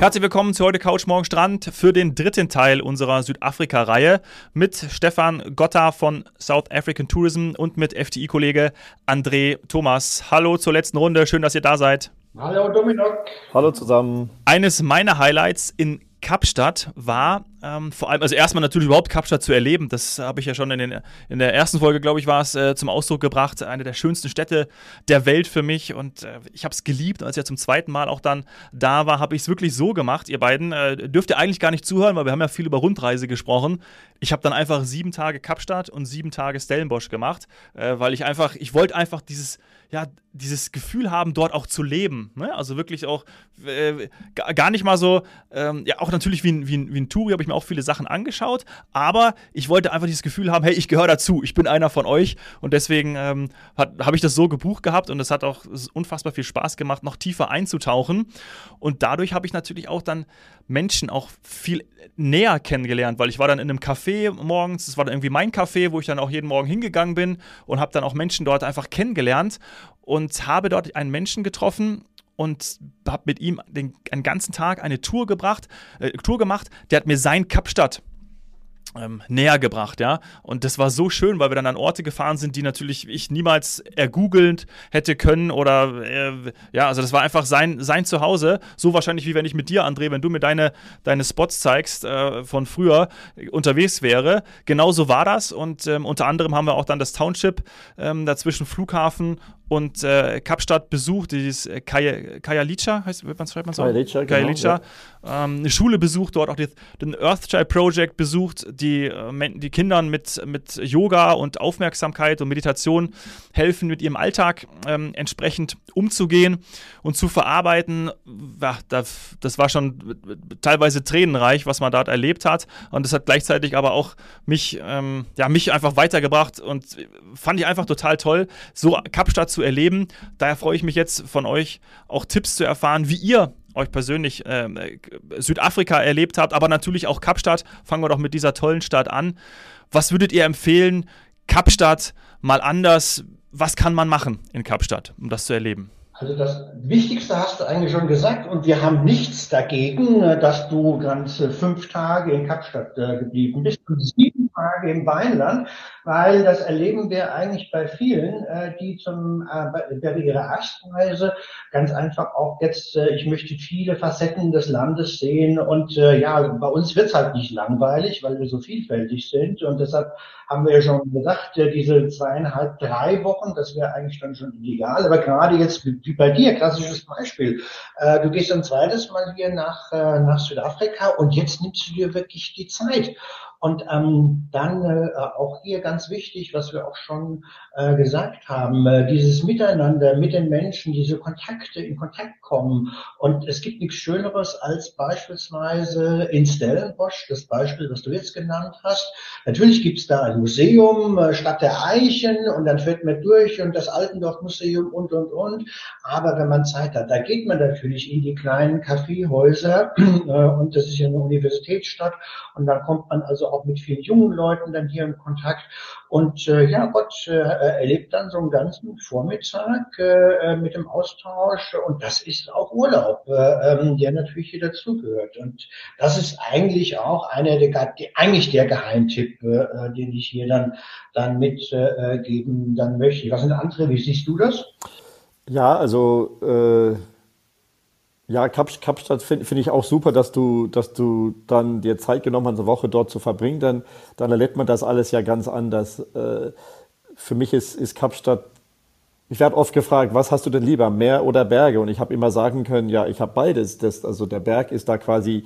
Herzlich willkommen zu heute Couch Morgen Strand für den dritten Teil unserer Südafrika-Reihe mit Stefan Gotta von South African Tourism und mit FTI-Kollege André Thomas. Hallo zur letzten Runde, schön, dass ihr da seid. Hallo Dominik. Hallo zusammen. Eines meiner Highlights in Kapstadt war ähm, vor allem, also erstmal natürlich überhaupt Kapstadt zu erleben, das habe ich ja schon in, den, in der ersten Folge, glaube ich, war es äh, zum Ausdruck gebracht, eine der schönsten Städte der Welt für mich und äh, ich habe es geliebt, als ja zum zweiten Mal auch dann da war, habe ich es wirklich so gemacht, ihr beiden, äh, dürft ihr eigentlich gar nicht zuhören, weil wir haben ja viel über Rundreise gesprochen. Ich habe dann einfach sieben Tage Kapstadt und sieben Tage Stellenbosch gemacht, äh, weil ich einfach, ich wollte einfach dieses, ja, dieses Gefühl haben, dort auch zu leben. Ne? Also wirklich auch äh, gar nicht mal so, ähm, ja, auch natürlich wie ein, wie ein, wie ein Touri habe ich mir auch viele Sachen angeschaut, aber ich wollte einfach dieses Gefühl haben, hey, ich gehöre dazu, ich bin einer von euch und deswegen ähm, habe ich das so gebucht gehabt und es hat auch unfassbar viel Spaß gemacht, noch tiefer einzutauchen und dadurch habe ich natürlich auch dann Menschen auch viel näher kennengelernt, weil ich war dann in einem Café morgens, das war dann irgendwie mein Café, wo ich dann auch jeden Morgen hingegangen bin und habe dann auch Menschen dort einfach kennengelernt und habe dort einen Menschen getroffen und habe mit ihm den, einen ganzen Tag eine Tour gebracht, äh, Tour gemacht. Der hat mir sein Kapstadt ähm, näher gebracht, ja. Und das war so schön, weil wir dann an Orte gefahren sind, die natürlich ich niemals ergoogelnd hätte können oder äh, ja, also das war einfach sein, sein Zuhause. So wahrscheinlich wie wenn ich mit dir, André, wenn du mir deine, deine Spots zeigst äh, von früher unterwegs wäre. Genauso war das und ähm, unter anderem haben wir auch dann das Township ähm, dazwischen Flughafen und äh, Kapstadt besucht, dieses äh, Kajalica, heißt, man schreibt man so? Kajalica, genau, ja. ähm, eine Schule besucht, dort auch die, den Earthchild Project besucht, die, äh, die Kindern mit, mit Yoga und Aufmerksamkeit und Meditation helfen, mit ihrem Alltag ähm, entsprechend umzugehen und zu verarbeiten. Ja, das, das war schon teilweise tränenreich, was man dort erlebt hat und das hat gleichzeitig aber auch mich, ähm, ja, mich einfach weitergebracht und fand ich einfach total toll, so Kapstadt zu erleben. Daher freue ich mich jetzt von euch auch Tipps zu erfahren, wie ihr euch persönlich äh, Südafrika erlebt habt, aber natürlich auch Kapstadt. Fangen wir doch mit dieser tollen Stadt an. Was würdet ihr empfehlen? Kapstadt mal anders. Was kann man machen in Kapstadt, um das zu erleben? Also das Wichtigste hast du eigentlich schon gesagt und wir haben nichts dagegen, äh, dass du ganze fünf Tage in Kapstadt äh, geblieben bist und Tage im Weinland, weil das erleben wir eigentlich bei vielen, äh, die zum bei ihrer ersten Reise ganz einfach auch jetzt, ich möchte viele Facetten des Landes sehen und ja, bei uns wird's halt nicht langweilig, weil wir so vielfältig sind und deshalb haben wir ja schon gesagt, diese zweieinhalb, drei Wochen, das wäre eigentlich dann schon ideal, aber gerade jetzt wie bei dir, klassisches Beispiel. Äh, du gehst ein zweites Mal hier nach, äh, nach Südafrika und jetzt nimmst du dir wirklich die Zeit. Und ähm, dann äh, auch hier ganz wichtig, was wir auch schon äh, gesagt haben, äh, dieses Miteinander mit den Menschen, diese Kontakte, in Kontakt kommen. Und es gibt nichts Schöneres als beispielsweise in Stellenbosch, das Beispiel, was du jetzt genannt hast. Natürlich gibt's da ein Museum, äh, Stadt der Eichen, und dann fährt man durch und das Altendorf-Museum und, und, und. Aber wenn man Zeit hat, da geht man natürlich in die kleinen Kaffeehäuser, äh, und das ist ja eine Universitätsstadt, und dann kommt man also auch mit vielen jungen Leuten dann hier in Kontakt. Und äh, ja, Gott äh, erlebt dann so einen ganzen Vormittag äh, mit dem Austausch. Und das ist auch Urlaub, äh, ähm, der natürlich hier dazugehört. Und das ist eigentlich auch einer der, eigentlich der Geheimtipp, äh, den ich hier dann, dann mitgeben äh, dann möchte. Was sind andere? Wie siehst du das? Ja, also äh, ja, Kap Kapstadt finde find ich auch super, dass du, dass du dann dir Zeit genommen hast, eine Woche dort zu verbringen. Dann, dann erlebt man das alles ja ganz anders. Äh, für mich ist, ist Kapstadt, ich werde oft gefragt, was hast du denn lieber, Meer oder Berge? Und ich habe immer sagen können, ja, ich habe beides. Das, also der Berg ist da quasi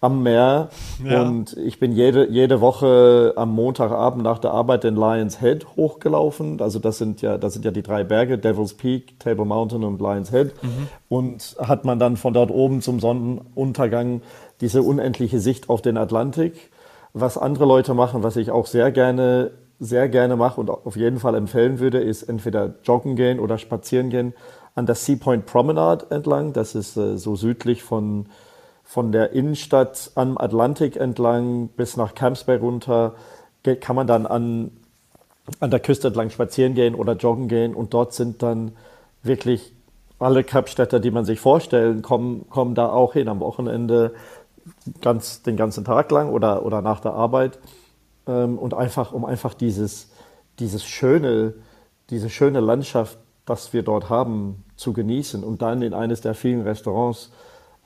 am Meer ja. und ich bin jede, jede Woche am Montagabend nach der Arbeit den Lions Head hochgelaufen. Also das sind ja, das sind ja die drei Berge, Devil's Peak, Table Mountain und Lions Head. Mhm. Und hat man dann von dort oben zum Sonnenuntergang diese unendliche Sicht auf den Atlantik. Was andere Leute machen, was ich auch sehr gerne, sehr gerne mache und auf jeden Fall empfehlen würde, ist entweder joggen gehen oder spazieren gehen an der Sea Point Promenade entlang. Das ist äh, so südlich von von der Innenstadt am Atlantik entlang bis nach Camps Bay runter kann man dann an, an der Küste entlang spazieren gehen oder joggen gehen und dort sind dann wirklich alle Kapstädter, die man sich vorstellen, kommen, kommen da auch hin am Wochenende ganz, den ganzen Tag lang oder, oder nach der Arbeit. Ähm, und einfach, um einfach dieses, dieses schöne, diese schöne Landschaft, das wir dort haben, zu genießen und dann in eines der vielen Restaurants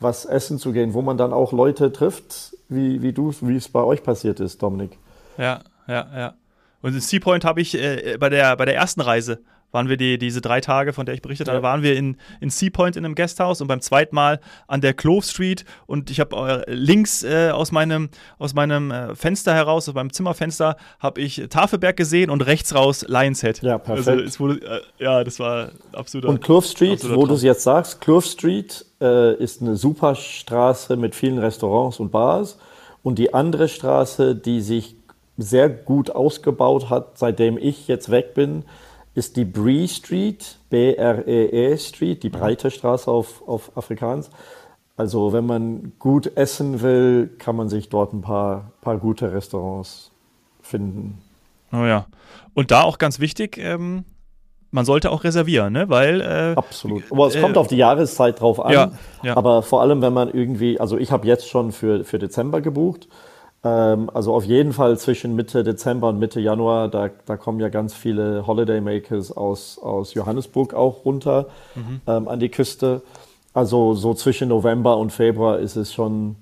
was essen zu gehen, wo man dann auch Leute trifft, wie, wie du, wie es bei euch passiert ist, Dominik. Ja, ja, ja. Und in Seapoint habe ich äh, bei, der, bei der ersten Reise waren wir die, diese drei Tage, von der ich berichtet habe, ja. waren wir in, in Seapoint in einem Guesthouse und beim zweiten Mal an der Clove Street und ich habe äh, links äh, aus meinem, aus meinem äh, Fenster heraus, aus meinem Zimmerfenster, habe ich Tafelberg gesehen und rechts raus Lions Head. Ja, also perfekt. Also, wurde, äh, ja, das war absolut. Und Clove Street, wo du es jetzt sagst, Clove Street äh, ist eine super Straße mit vielen Restaurants und Bars und die andere Straße, die sich sehr gut ausgebaut hat, seitdem ich jetzt weg bin, ist die Bree Street, B-R-E-E -E Street, die breite Straße auf, auf Afrikaans. Also wenn man gut essen will, kann man sich dort ein paar, paar gute Restaurants finden. Oh ja. Und da auch ganz wichtig, ähm, man sollte auch reservieren, ne? Weil äh, absolut. Aber es äh, kommt auf die Jahreszeit drauf an. Ja, ja. Aber vor allem, wenn man irgendwie, also ich habe jetzt schon für, für Dezember gebucht ähm, also auf jeden Fall zwischen Mitte Dezember und Mitte Januar, da, da kommen ja ganz viele Holidaymakers aus, aus Johannesburg auch runter mhm. ähm, an die Küste. Also so zwischen November und Februar ist es schon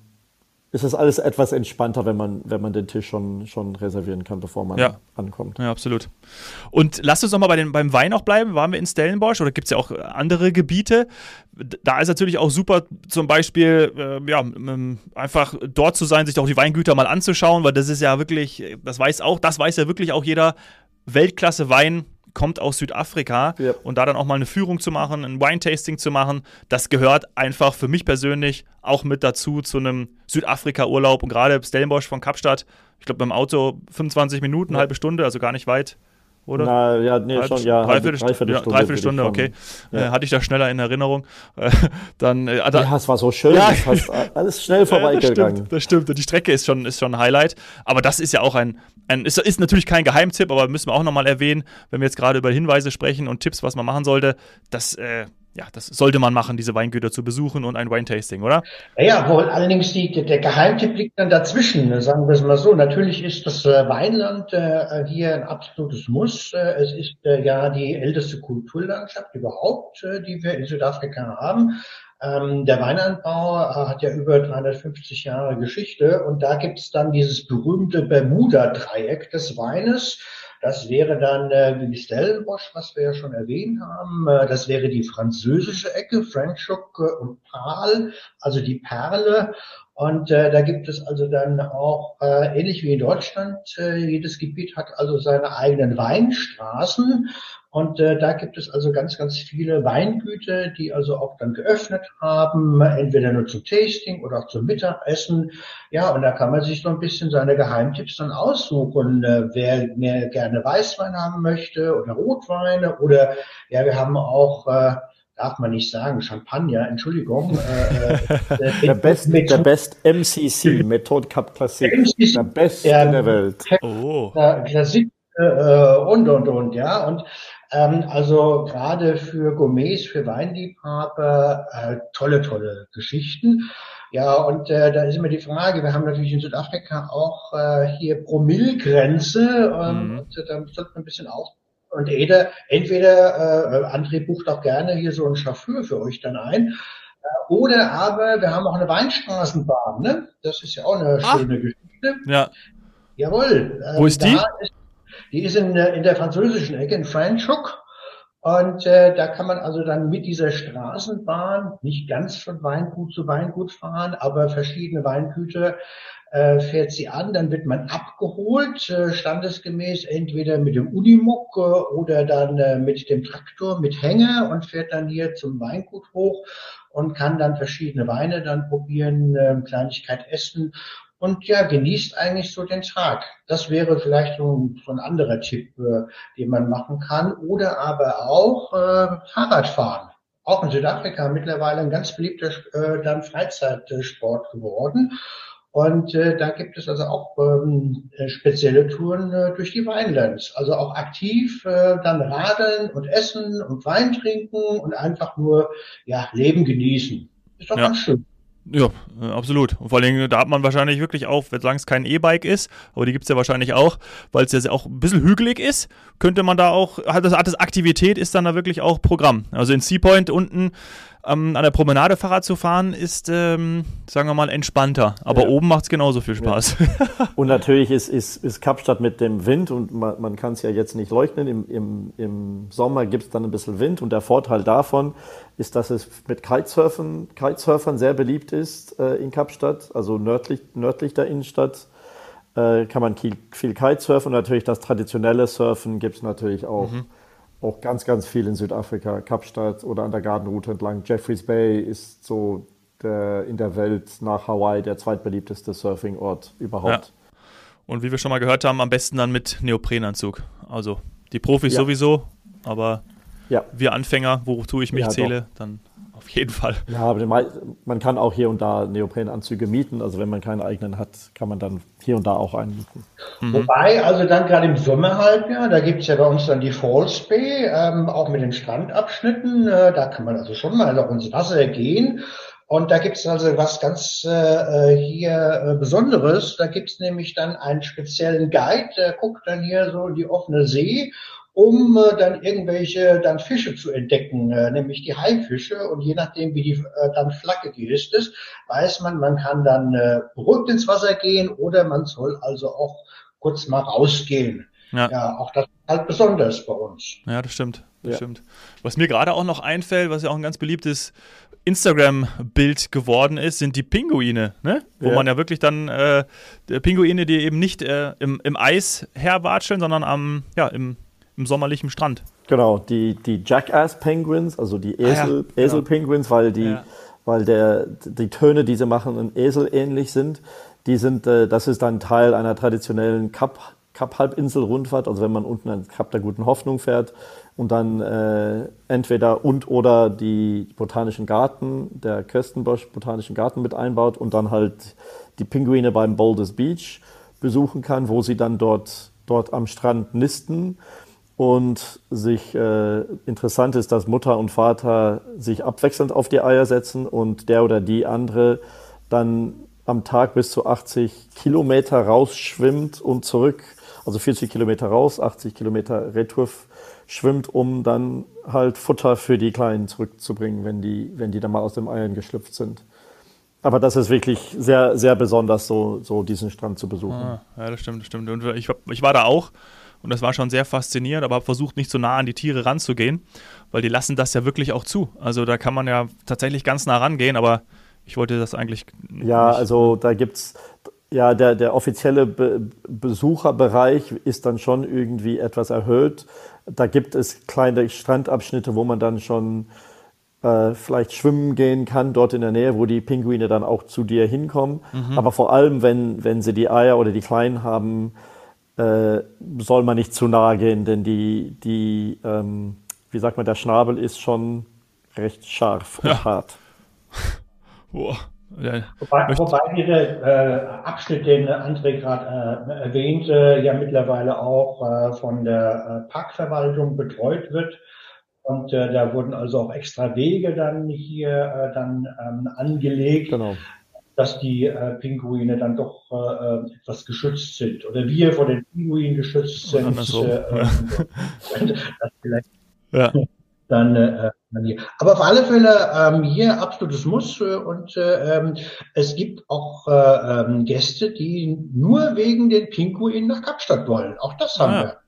ist es alles etwas entspannter, wenn man, wenn man den Tisch schon, schon reservieren kann, bevor man ja. ankommt. Ja, absolut. Und lasst uns noch mal bei den, beim Wein auch bleiben. Waren wir in Stellenbosch oder gibt es ja auch andere Gebiete? Da ist natürlich auch super, zum Beispiel, äh, ja, einfach dort zu sein, sich auch die Weingüter mal anzuschauen, weil das ist ja wirklich, das weiß auch, das weiß ja wirklich auch jeder Weltklasse Wein kommt aus Südafrika ja. und da dann auch mal eine Führung zu machen, ein Wine-Tasting zu machen, das gehört einfach für mich persönlich auch mit dazu zu einem Südafrika-Urlaub und gerade Stellenbosch von Kapstadt, ich glaube beim Auto 25 Minuten, ja. halbe Stunde, also gar nicht weit oder? Na, ja, nee, Halb, schon, ja. Dreiviertelstunde, ja, Dreiviertelstunde okay. Ja. Äh, hatte ich da schneller in Erinnerung. Äh, dann, äh, da, ja, es war so schön. Ja. hast alles schnell vorbeigegangen. das, stimmt, das stimmt. Die Strecke ist schon, ist schon ein Highlight. Aber das ist ja auch ein, ein ist, ist natürlich kein Geheimtipp, aber müssen wir auch nochmal erwähnen, wenn wir jetzt gerade über Hinweise sprechen und Tipps, was man machen sollte. Das, äh, ja, das sollte man machen, diese Weingüter zu besuchen und ein Wine-Tasting, oder? Ja, wo allerdings die, der Geheimtipp liegt dann dazwischen, sagen wir es mal so. Natürlich ist das äh, Weinland äh, hier ein absolutes Muss. Äh, es ist äh, ja die älteste Kulturlandschaft überhaupt, äh, die wir in Südafrika haben. Ähm, der Weinanbau äh, hat ja über 350 Jahre Geschichte und da gibt es dann dieses berühmte Bermuda-Dreieck des Weines das wäre dann äh, Stellenbosch, was wir ja schon erwähnt haben. Äh, das wäre die französische Ecke, Franschhoek äh, und Paal, also die Perle. Und äh, da gibt es also dann auch, äh, ähnlich wie in Deutschland, äh, jedes Gebiet hat also seine eigenen Weinstraßen. Und äh, da gibt es also ganz, ganz viele Weingüter, die also auch dann geöffnet haben, entweder nur zum Tasting oder auch zum Mittagessen. Ja, und da kann man sich so ein bisschen seine Geheimtipps dann aussuchen, äh, wer mehr gerne Weißwein haben möchte oder Rotweine oder ja, wir haben auch äh, darf man nicht sagen, Champagner, Entschuldigung. Äh, äh, der, best, der Best MCC, Methode Cup Classic, MCC, der beste in der Welt. Oh. Klassik äh, und, und, und, ja. Und ähm, also gerade für Gourmets, für Weinliebhaber, äh, tolle, tolle Geschichten. Ja, und äh, da ist immer die Frage, wir haben natürlich in Südafrika auch äh, hier Promillgrenze ähm, mhm. und äh, da sollte man ein bisschen auf und Ede, entweder äh, André bucht auch gerne hier so einen Chauffeur für euch dann ein. Äh, oder aber wir haben auch eine Weinstraßenbahn, ne? Das ist ja auch eine Ach. schöne Geschichte. Ja. Jawohl. Äh, Wo ist die? Ist die ist in, in der französischen Ecke, in Franschhoek. Und äh, da kann man also dann mit dieser Straßenbahn nicht ganz von Weingut zu Weingut fahren, aber verschiedene Weingüter äh, fährt sie an, dann wird man abgeholt, äh, standesgemäß entweder mit dem Unimog äh, oder dann äh, mit dem Traktor mit Hänger und fährt dann hier zum Weingut hoch und kann dann verschiedene Weine dann probieren, äh, Kleinigkeit essen und ja, genießt eigentlich so den Tag. Das wäre vielleicht so ein, so ein anderer Tipp, äh, den man machen kann. Oder aber auch äh, Fahrradfahren. Auch in Südafrika mittlerweile ein ganz beliebter äh, dann Freizeitsport geworden. Und äh, da gibt es also auch ähm, äh, spezielle Touren äh, durch die Weinlands. Also auch aktiv äh, dann radeln und essen und Wein trinken und einfach nur ja Leben genießen. Ist doch ja. ganz schön. Ja, äh, absolut. Und vor allem, da hat man wahrscheinlich wirklich auch, solange es kein E-Bike ist, aber die gibt es ja wahrscheinlich auch, weil es ja auch ein bisschen hügelig ist, könnte man da auch, hat das, hat das Aktivität ist dann da wirklich auch Programm. Also in Seapoint unten ähm, an der Promenade Fahrrad zu fahren, ist, ähm, sagen wir mal, entspannter. Aber ja. oben macht es genauso viel Spaß. Ja. Und natürlich ist, ist, ist Kapstadt mit dem Wind und man, man kann es ja jetzt nicht leugnen. Im, im, im Sommer gibt es dann ein bisschen Wind und der Vorteil davon ist, dass es mit Kitesurfen, Kitesurfern sehr beliebt ist äh, in Kapstadt, also nördlich, nördlich der Innenstadt. Äh, kann man viel, viel Kitesurfen und natürlich das traditionelle Surfen gibt es natürlich auch. Mhm auch ganz, ganz viel in Südafrika, Kapstadt oder an der Gartenroute entlang. Jeffreys Bay ist so der, in der Welt nach Hawaii der zweitbeliebteste Surfingort überhaupt. Ja. Und wie wir schon mal gehört haben, am besten dann mit Neoprenanzug. Also die Profis ja. sowieso, aber ja. wir Anfänger, wozu ich mich zähle, doch. dann auf jeden Fall. Ja, aber man kann auch hier und da Neoprenanzüge mieten. Also wenn man keinen eigenen hat, kann man dann hier und da auch einen mieten. Mhm. Wobei, also dann gerade im Sommerhalbjahr, da gibt es ja bei uns dann die Falls Bay, ähm, auch mit den Strandabschnitten. Äh, da kann man also schon mal auch ins Wasser gehen. Und da gibt es also was ganz äh, hier äh, Besonderes. Da gibt es nämlich dann einen speziellen Guide, der guckt dann hier so in die offene See um äh, dann irgendwelche dann Fische zu entdecken, äh, nämlich die Haifische. Und je nachdem, wie die äh, dann Flagge gehisst ist, weiß man, man kann dann äh, beruhigt ins Wasser gehen oder man soll also auch kurz mal rausgehen. Ja, ja auch das ist halt besonders bei uns. Ja, das stimmt. Das ja. stimmt. Was mir gerade auch noch einfällt, was ja auch ein ganz beliebtes Instagram-Bild geworden ist, sind die Pinguine, ne? Wo ja. man ja wirklich dann äh, Pinguine, die eben nicht äh, im, im Eis herwatscheln, sondern am, ja, im im sommerlichen Strand. Genau, die, die Jackass Penguins, also die Esel, ah, ja, genau. Esel Penguins, weil die, ja. weil der, die Töne, die sie machen, ein Esel ähnlich sind. Die sind, äh, das ist dann Teil einer traditionellen Kap, Kap-Halbinsel-Rundfahrt, also wenn man unten an Kap der Guten Hoffnung fährt und dann äh, entweder und oder die Botanischen Garten, der Köstenbosch Botanischen Garten mit einbaut und dann halt die Pinguine beim Boulders Beach besuchen kann, wo sie dann dort, dort am Strand nisten und sich äh, interessant ist, dass Mutter und Vater sich abwechselnd auf die Eier setzen und der oder die andere dann am Tag bis zu 80 Kilometer rausschwimmt und zurück, also 40 Kilometer raus, 80 Kilometer retour schwimmt, um dann halt Futter für die Kleinen zurückzubringen, wenn die, wenn die dann mal aus dem Eiern geschlüpft sind. Aber das ist wirklich sehr, sehr besonders, so, so diesen Strand zu besuchen. Ah, ja, das stimmt, das stimmt. Und ich, ich war da auch und das war schon sehr faszinierend, aber habe versucht, nicht so nah an die Tiere ranzugehen, weil die lassen das ja wirklich auch zu. Also da kann man ja tatsächlich ganz nah rangehen, aber ich wollte das eigentlich. Ja, nicht. also da gibt es, ja, der, der offizielle Be Besucherbereich ist dann schon irgendwie etwas erhöht. Da gibt es kleine Strandabschnitte, wo man dann schon äh, vielleicht schwimmen gehen kann, dort in der Nähe, wo die Pinguine dann auch zu dir hinkommen. Mhm. Aber vor allem, wenn, wenn sie die Eier oder die Kleinen haben, äh, soll man nicht zu nahe gehen, denn die, die ähm, wie sagt man, der Schnabel ist schon recht scharf ja. und hart. Boah. Ja, wobei, wobei dieser äh, Abschnitt, den André gerade äh, erwähnte, ja mittlerweile auch äh, von der äh, Parkverwaltung betreut wird. Und äh, da wurden also auch extra Wege dann hier äh, dann ähm, angelegt, genau dass die äh, Pinguine dann doch äh, äh, etwas geschützt sind oder wir vor den Pinguinen geschützt sind. Äh, äh ja. Dann, äh. Aber auf alle Fälle ähm, hier absolutes Muss äh, und äh, ähm, es gibt auch äh, ähm, Gäste, die nur wegen den Pinguinen nach Kapstadt wollen. Auch das haben ah. wir.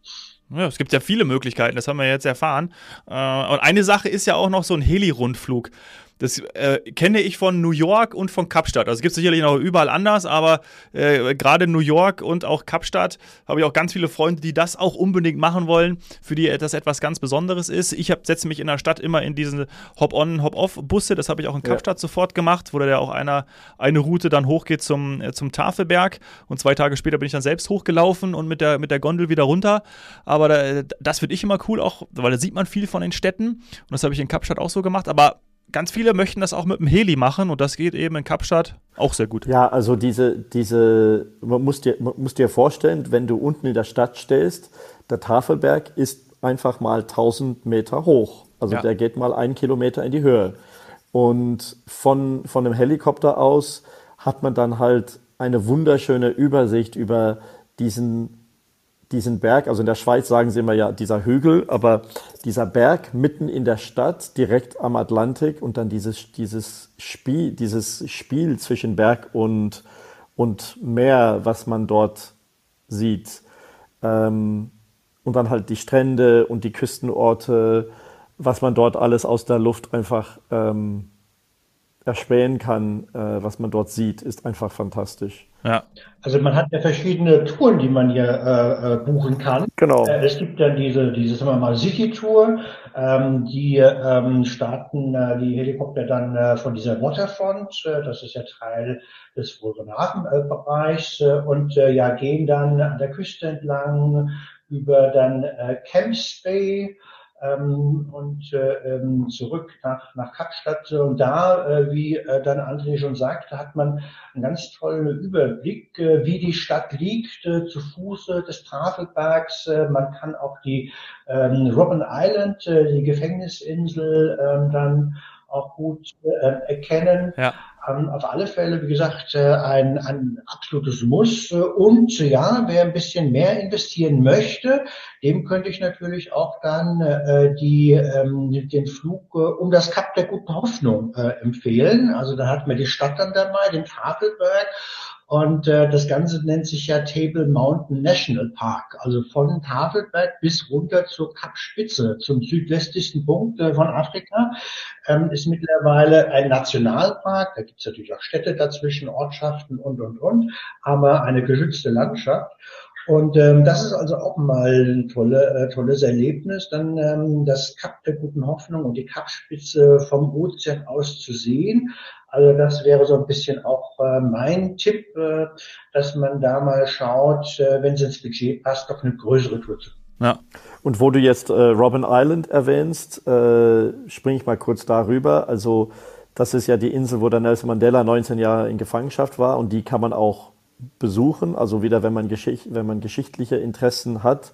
Ja, es gibt ja viele Möglichkeiten, das haben wir jetzt erfahren. Und eine Sache ist ja auch noch so ein Heli-Rundflug. Das äh, kenne ich von New York und von Kapstadt. Also es gibt sicherlich noch überall anders, aber äh, gerade New York und auch Kapstadt habe ich auch ganz viele Freunde, die das auch unbedingt machen wollen, für die das etwas ganz Besonderes ist. Ich setze mich in der Stadt immer in diese Hop-on, Hop-off-Busse. Das habe ich auch in Kapstadt ja. sofort gemacht, wo da auch einer eine Route dann hochgeht zum, äh, zum Tafelberg und zwei Tage später bin ich dann selbst hochgelaufen und mit der, mit der Gondel wieder runter. Aber da, das finde ich immer cool, auch weil da sieht man viel von den Städten und das habe ich in Kapstadt auch so gemacht. Aber ganz viele möchten das auch mit dem Heli machen und das geht eben in Kapstadt auch sehr gut. Ja, also diese, diese, man muss dir, man muss dir vorstellen, wenn du unten in der Stadt stehst, der Tafelberg ist einfach mal 1000 Meter hoch. Also ja. der geht mal einen Kilometer in die Höhe. Und von, von dem Helikopter aus hat man dann halt eine wunderschöne Übersicht über diesen diesen Berg, also in der Schweiz sagen sie immer ja dieser Hügel, aber dieser Berg mitten in der Stadt, direkt am Atlantik und dann dieses, dieses, Spiel, dieses Spiel zwischen Berg und, und Meer, was man dort sieht. Ähm, und dann halt die Strände und die Küstenorte, was man dort alles aus der Luft einfach ähm, erspähen kann, äh, was man dort sieht, ist einfach fantastisch. Ja. Also man hat ja verschiedene Touren, die man hier äh, äh, buchen kann. Genau. Äh, es gibt dann diese, diese sagen wir mal, City-Tour, ähm, die ähm, starten äh, die Helikopter dann äh, von dieser Waterfront, äh, das ist ja Teil des Vulkanatenbereichs, äh, und äh, ja gehen dann an der Küste entlang über dann äh, Camps Bay, ähm, und äh, ähm, zurück nach, nach Kapstadt. Und da, äh, wie äh, dann André schon sagte, hat man einen ganz tollen Überblick, äh, wie die Stadt liegt, äh, zu Fuße des Tafelbergs. Äh, man kann auch die ähm, Robben Island, äh, die Gefängnisinsel, äh, dann auch gut äh, erkennen. Ja. Ähm, auf alle Fälle, wie gesagt, äh, ein, ein absolutes Muss. Und ja, wer ein bisschen mehr investieren möchte, dem könnte ich natürlich auch dann äh, die, ähm, den Flug äh, um das Kap der guten Hoffnung äh, empfehlen. Also da hat mir die Stadt dann dabei, den Tafelberg und äh, das Ganze nennt sich ja Table Mountain National Park, also von Tafelberg bis runter zur Kapspitze, zum südwestlichsten Punkt äh, von Afrika, ähm, ist mittlerweile ein Nationalpark. Da gibt es natürlich auch Städte dazwischen, Ortschaften und, und, und, aber eine geschützte Landschaft. Und ähm, das ist also auch mal ein tolle, äh, tolles Erlebnis, dann ähm, das Kap der guten Hoffnung und die Kapspitze vom Ozean aus zu sehen. Also das wäre so ein bisschen auch äh, mein Tipp, äh, dass man da mal schaut, äh, wenn es ins Budget passt, doch eine größere Tour zu. Ja. Und wo du jetzt äh, Robin Island erwähnst, äh, springe ich mal kurz darüber. Also das ist ja die Insel, wo der Nelson Mandela 19 Jahre in Gefangenschaft war und die kann man auch besuchen. Also wieder, wenn man, Geschicht, wenn man geschichtliche Interessen hat,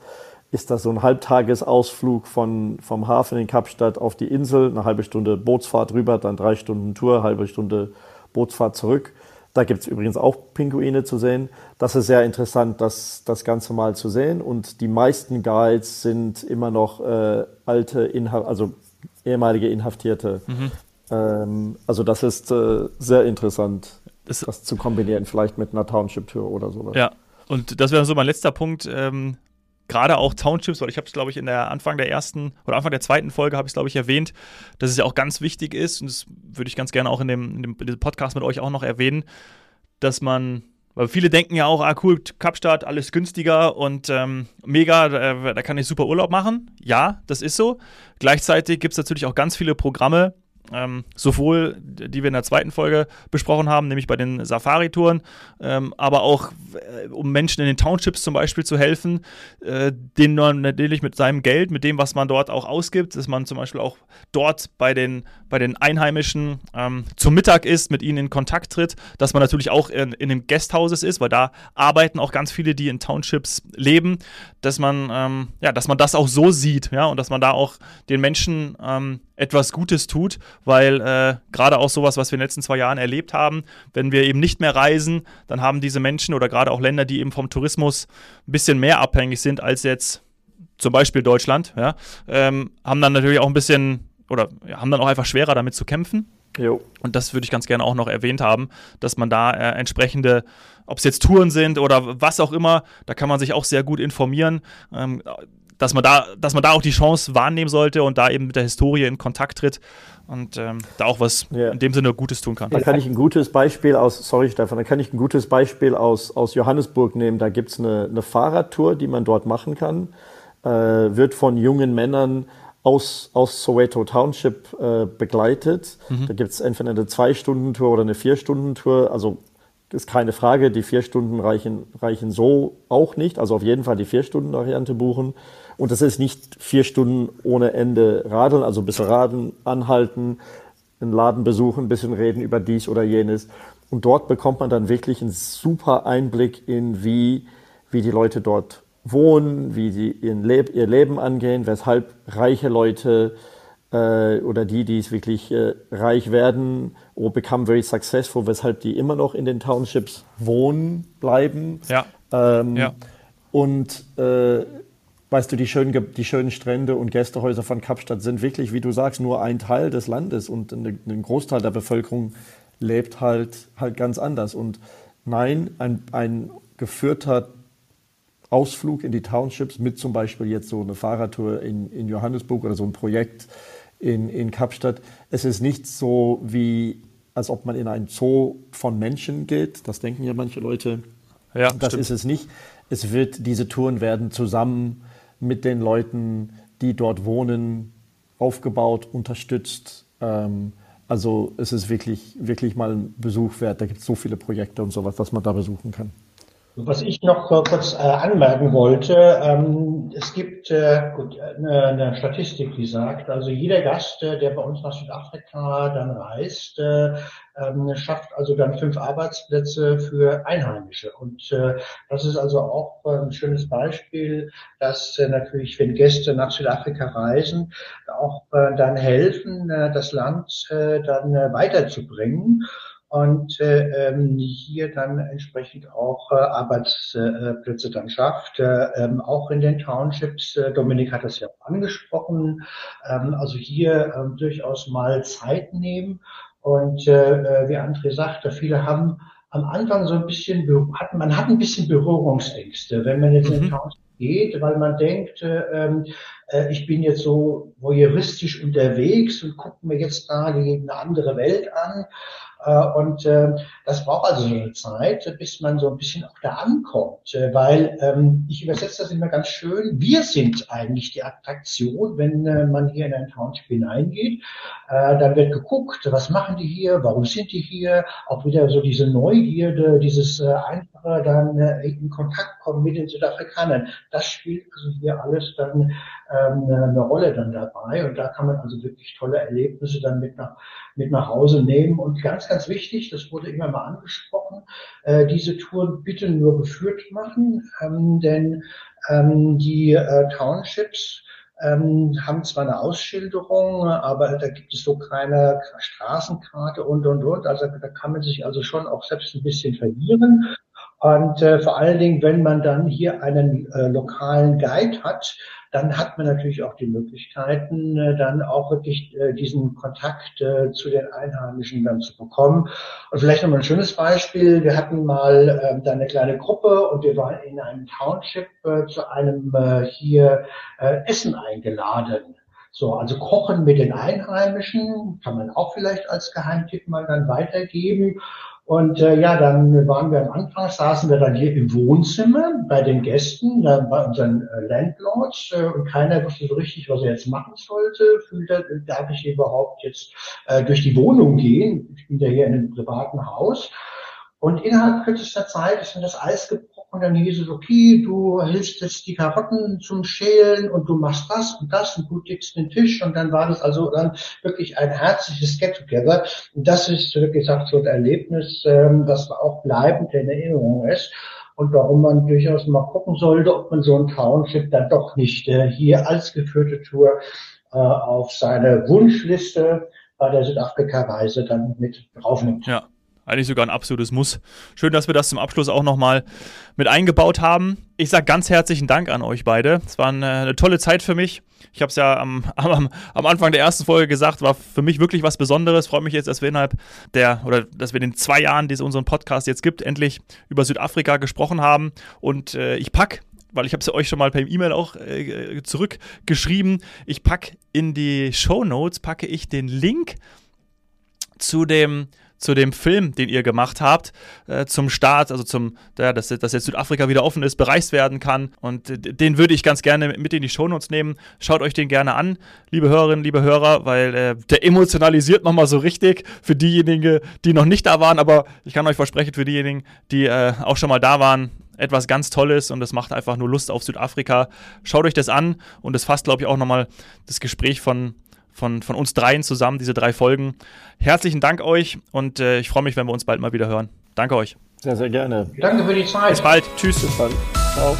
ist das so ein Halbtagesausflug von, vom Hafen in Kapstadt auf die Insel, eine halbe Stunde Bootsfahrt rüber, dann drei Stunden Tour, halbe Stunde Bootsfahrt zurück. Da gibt es übrigens auch Pinguine zu sehen. Das ist sehr interessant, das, das Ganze mal zu sehen. Und die meisten Guides sind immer noch äh, alte, Inha also ehemalige Inhaftierte. Mhm. Ähm, also das ist äh, sehr interessant, das, das, zu kombinieren, vielleicht mit einer Township-Tour oder sowas. Ja, und das wäre so mein letzter Punkt. Ähm, gerade auch Townships, weil ich habe es, glaube ich, in der Anfang der ersten oder Anfang der zweiten Folge habe ich es, glaube ich, erwähnt, dass es ja auch ganz wichtig ist, und das würde ich ganz gerne auch in dem, in dem, in dem Podcast mit euch auch noch erwähnen, dass man weil viele denken ja auch, ah cool, Kapstadt, alles günstiger und ähm, mega, da, da, kann ich super Urlaub machen. Ja, das ist so. Gleichzeitig gibt es natürlich auch ganz viele Programme, ähm, sowohl die wir in der zweiten Folge besprochen haben, nämlich bei den Safari-Touren, ähm, aber auch äh, um Menschen in den Townships zum Beispiel zu helfen, äh, denen man natürlich mit seinem Geld, mit dem, was man dort auch ausgibt, dass man zum Beispiel auch dort bei den, bei den Einheimischen ähm, zum Mittag ist, mit ihnen in Kontakt tritt, dass man natürlich auch in, in den Guesthouses ist, weil da arbeiten auch ganz viele, die in Townships leben, dass man, ähm, ja, dass man das auch so sieht, ja, und dass man da auch den Menschen ähm, etwas Gutes tut, weil äh, gerade auch sowas, was wir in den letzten zwei Jahren erlebt haben, wenn wir eben nicht mehr reisen, dann haben diese Menschen oder gerade auch Länder, die eben vom Tourismus ein bisschen mehr abhängig sind als jetzt zum Beispiel Deutschland, ja, ähm, haben dann natürlich auch ein bisschen oder ja, haben dann auch einfach schwerer damit zu kämpfen. Jo. Und das würde ich ganz gerne auch noch erwähnt haben, dass man da äh, entsprechende, ob es jetzt Touren sind oder was auch immer, da kann man sich auch sehr gut informieren. Ähm, dass man da, dass man da auch die Chance wahrnehmen sollte und da eben mit der Historie in Kontakt tritt und ähm, da auch was ja. in dem Sinne Gutes tun kann. Da kann ich ein gutes Beispiel aus, sorry Stefan, da kann ich ein gutes Beispiel aus, aus Johannesburg nehmen. Da gibt es eine, eine Fahrradtour, die man dort machen kann. Äh, wird von jungen Männern aus, aus Soweto Township äh, begleitet. Mhm. Da gibt es entweder eine Zwei-Stunden-Tour oder eine Vier-Stunden-Tour. Also ist keine Frage, die vier Stunden reichen, reichen so auch nicht. Also auf jeden Fall die Vier-Stunden-Variante buchen. Und das ist nicht vier Stunden ohne Ende radeln, also bis Raden anhalten, einen Laden besuchen, ein bisschen reden über dies oder jenes. Und dort bekommt man dann wirklich einen super Einblick in, wie, wie die Leute dort wohnen, wie sie ihr Leben angehen, weshalb reiche Leute äh, oder die, die es wirklich äh, reich werden oder become very successful, weshalb die immer noch in den Townships wohnen, bleiben. Ja. Ähm, ja. Und äh, weißt du, die schönen, die schönen Strände und Gästehäuser von Kapstadt sind wirklich, wie du sagst, nur ein Teil des Landes und ein Großteil der Bevölkerung lebt halt, halt ganz anders. Und nein, ein, ein geführter Ausflug in die Townships mit zum Beispiel jetzt so eine Fahrradtour in, in Johannesburg oder so ein Projekt in, in Kapstadt. Es ist nicht so wie, als ob man in ein Zoo von Menschen geht. Das denken ja manche Leute. Ja, das stimmt. ist es nicht. Es wird, diese Touren werden zusammen mit den Leuten, die dort wohnen, aufgebaut, unterstützt. Ähm, also es ist wirklich, wirklich mal ein Besuch wert. Da gibt es so viele Projekte und sowas, was man da besuchen kann. Was ich noch kurz äh, anmerken wollte, ähm, es gibt äh, gut, eine, eine, Statistik, die sagt, also jeder Gast, äh, der bei uns nach Südafrika dann reist, äh, ähm, schafft also dann fünf Arbeitsplätze für Einheimische. Und äh, das ist also auch äh, ein schönes Beispiel, dass natürlich, wenn Gäste nach Südafrika reisen, auch dann helfen, das Land dann weiterzubringen und äh, ähm, hier dann entsprechend auch äh, Arbeitsplätze dann schafft, äh, ähm, auch in den Townships. Äh, Dominik hat das ja angesprochen. Ähm, also hier äh, durchaus mal Zeit nehmen. Und äh, äh wie André sagte, viele haben am Anfang so ein bisschen, hat, man hat ein bisschen Berührungsängste, wenn man jetzt mhm. in den Township geht, weil man denkt, äh, ähm, äh, ich bin jetzt so voyeuristisch unterwegs und gucke mir jetzt da eine andere Welt an. Äh, und äh, das braucht also so eine Zeit, bis man so ein bisschen auch da ankommt. Äh, weil ähm, ich übersetze das immer ganz schön. Wir sind eigentlich die Attraktion, wenn man hier in ein Township hineingeht. Dann wird geguckt, was machen die hier, warum sind die hier. Auch wieder so diese Neugierde, dieses einfache dann in Kontakt kommen mit den Südafrikanern. Das spielt also hier alles dann eine Rolle dann dabei. Und da kann man also wirklich tolle Erlebnisse dann mit nach, mit nach Hause nehmen. Und ganz, ganz wichtig, das wurde immer mal angesprochen, äh, diese Touren bitte nur geführt machen, ähm, denn ähm, die äh, Townships ähm, haben zwar eine Ausschilderung, aber da gibt es so keine Straßenkarte und, und, und. Also da kann man sich also schon auch selbst ein bisschen verlieren. Und äh, vor allen Dingen, wenn man dann hier einen äh, lokalen Guide hat, dann hat man natürlich auch die Möglichkeiten, äh, dann auch wirklich äh, diesen Kontakt äh, zu den Einheimischen dann zu bekommen. Und vielleicht nochmal ein schönes Beispiel. Wir hatten mal ähm, da eine kleine Gruppe und wir waren in einem Township zu einem hier Essen eingeladen. So, also Kochen mit den Einheimischen kann man auch vielleicht als Geheimtipp mal dann weitergeben. Und äh, ja, dann waren wir am Anfang, saßen wir dann hier im Wohnzimmer bei den Gästen, da bei unseren äh, Landlords äh, und keiner wusste so richtig, was er jetzt machen sollte. Fühlte, darf ich überhaupt jetzt äh, durch die Wohnung gehen? Ich bin ja hier in einem privaten Haus. Und innerhalb kürzester Zeit ist mir das Eis gebrochen und dann hieß es, okay, du hilfst jetzt die Karotten zum Schälen und du machst das und das und du deckst den Tisch und dann war das also dann wirklich ein herzliches Get-Together. Und das ist wirklich gesagt so ein Erlebnis, ähm, das auch bleibend in Erinnerung ist und warum man durchaus mal gucken sollte, ob man so ein Township dann doch nicht äh, hier als geführte Tour äh, auf seine Wunschliste bei der Südafrika-Reise dann mit draufnimmt. Ja eigentlich sogar ein absolutes Muss. Schön, dass wir das zum Abschluss auch nochmal mit eingebaut haben. Ich sage ganz herzlichen Dank an euch beide. Es war eine, eine tolle Zeit für mich. Ich habe es ja am, am, am, Anfang der ersten Folge gesagt, war für mich wirklich was Besonderes. Freue mich jetzt, dass wir innerhalb der oder dass wir in den zwei Jahren, die es unseren Podcast jetzt gibt, endlich über Südafrika gesprochen haben. Und äh, ich packe weil ich habe es ja euch schon mal per E-Mail auch äh, zurückgeschrieben. Ich packe in die Show Notes packe ich den Link zu dem zu dem Film, den ihr gemacht habt, äh, zum Start, also zum, ja, dass, dass jetzt Südafrika wieder offen ist, bereist werden kann. Und äh, den würde ich ganz gerne mit in die Shownotes nehmen. Schaut euch den gerne an, liebe Hörerinnen, liebe Hörer, weil äh, der emotionalisiert nochmal so richtig für diejenigen, die noch nicht da waren. Aber ich kann euch versprechen, für diejenigen, die äh, auch schon mal da waren, etwas ganz Tolles und es macht einfach nur Lust auf Südafrika. Schaut euch das an und es fasst, glaube ich, auch nochmal das Gespräch von von, von uns dreien zusammen, diese drei Folgen. Herzlichen Dank euch und äh, ich freue mich, wenn wir uns bald mal wieder hören. Danke euch. Sehr, sehr gerne. Danke für die Zeit. Bis bald. Tschüss. Bis dann. Ciao.